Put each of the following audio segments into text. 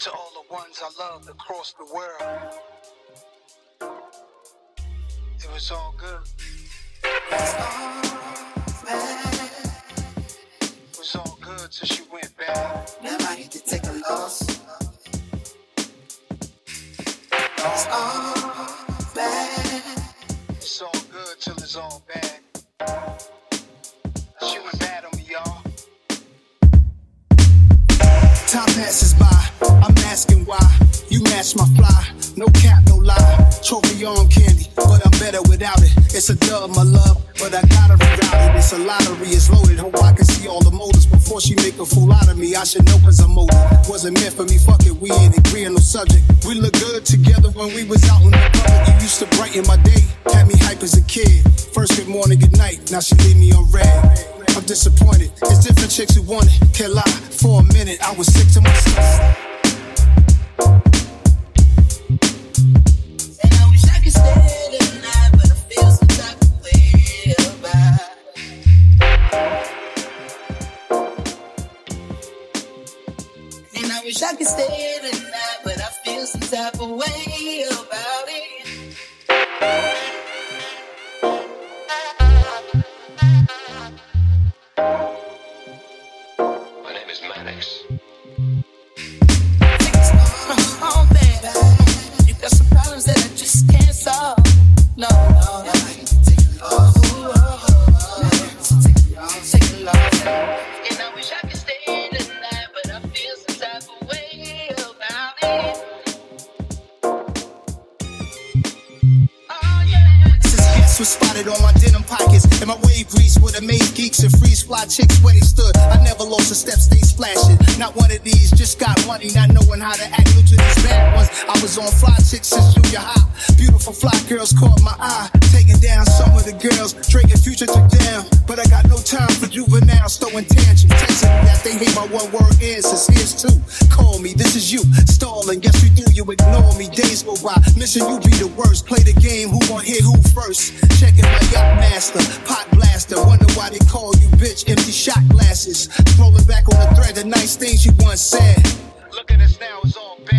To all the ones I loved across the world. It was all good. It was all good till she went bad. Never hate to take a loss. It's all bad. It's all good till it's all bad. She went bad on me, y'all. Time passes by, I'm asking why. You match my fly, no cap, no lie. Trophy on candy, but I'm better without it. It's a dub, my love, but I gotta reroute it. It's a lottery, it's loaded. Hope I can see all the motives before she make a fool out of me. I should know cause I'm older. Wasn't meant for me, fuck it, we ain't agree on no subject. We look good together when we was out in the public. You used to brighten my day, had me hype as a kid. First good morning, good night, now she leave me on read. I'm disappointed. It's different chicks who want it. Can't lie. For a minute, I was sick to my And And I wish I could stay tonight, but I feel some type of way about it. My name is Maddox. Was spotted on my denim pockets. And my wave grease have made geeks and freeze fly chicks where they stood. I never lost a step, stay splashing. Not one of these, just got money, not knowing how to act new to these bad ones. I was on fly chicks since junior high. Beautiful fly girls caught my eye. Taking down some of the girls, Drake and Future took down. But I got no time for juveniles throwing tantrums. Texting that they hate my one word answers. Here's two. Call me, this is you. Stalling, guess we do, you ignore me. Days go by, missing you be the worst. Play the game, who gon' hit who first? Checking my yacht shot. Scrolling back on the thread, the nice things you once said. Look at us now, it's all bad.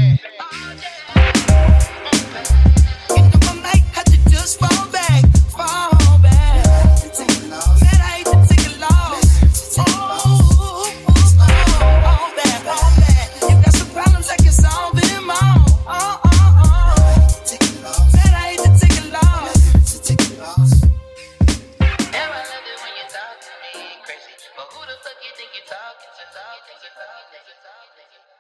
Talk to me crazy. But who the fuck you think you're